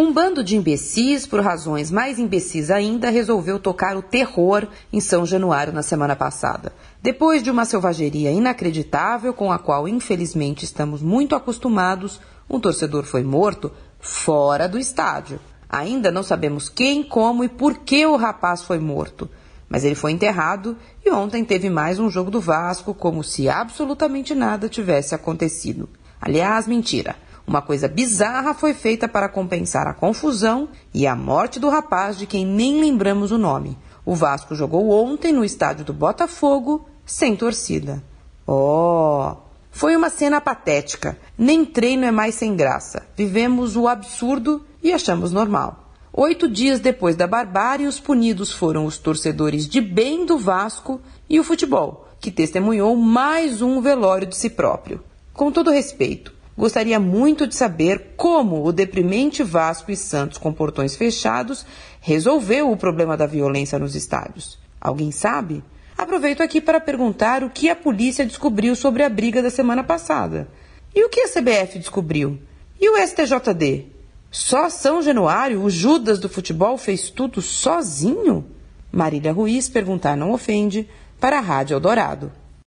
Um bando de imbecis, por razões mais imbecis ainda, resolveu tocar o terror em São Januário na semana passada. Depois de uma selvageria inacreditável, com a qual infelizmente estamos muito acostumados, um torcedor foi morto fora do estádio. Ainda não sabemos quem, como e por que o rapaz foi morto, mas ele foi enterrado e ontem teve mais um jogo do Vasco como se absolutamente nada tivesse acontecido. Aliás, mentira. Uma coisa bizarra foi feita para compensar a confusão e a morte do rapaz de quem nem lembramos o nome. O Vasco jogou ontem no estádio do Botafogo sem torcida. Oh! Foi uma cena patética. Nem treino é mais sem graça. Vivemos o absurdo e achamos normal. Oito dias depois da barbárie, os punidos foram os torcedores de bem do Vasco e o futebol, que testemunhou mais um velório de si próprio. Com todo respeito, gostaria muito de saber como o deprimente Vasco e Santos com portões fechados resolveu o problema da violência nos estádios. Alguém sabe? Aproveito aqui para perguntar o que a polícia descobriu sobre a briga da semana passada. E o que a CBF descobriu? E o STJD? Só São Januário, o Judas do futebol, fez tudo sozinho? Marília Ruiz perguntar não ofende para a Rádio Eldorado.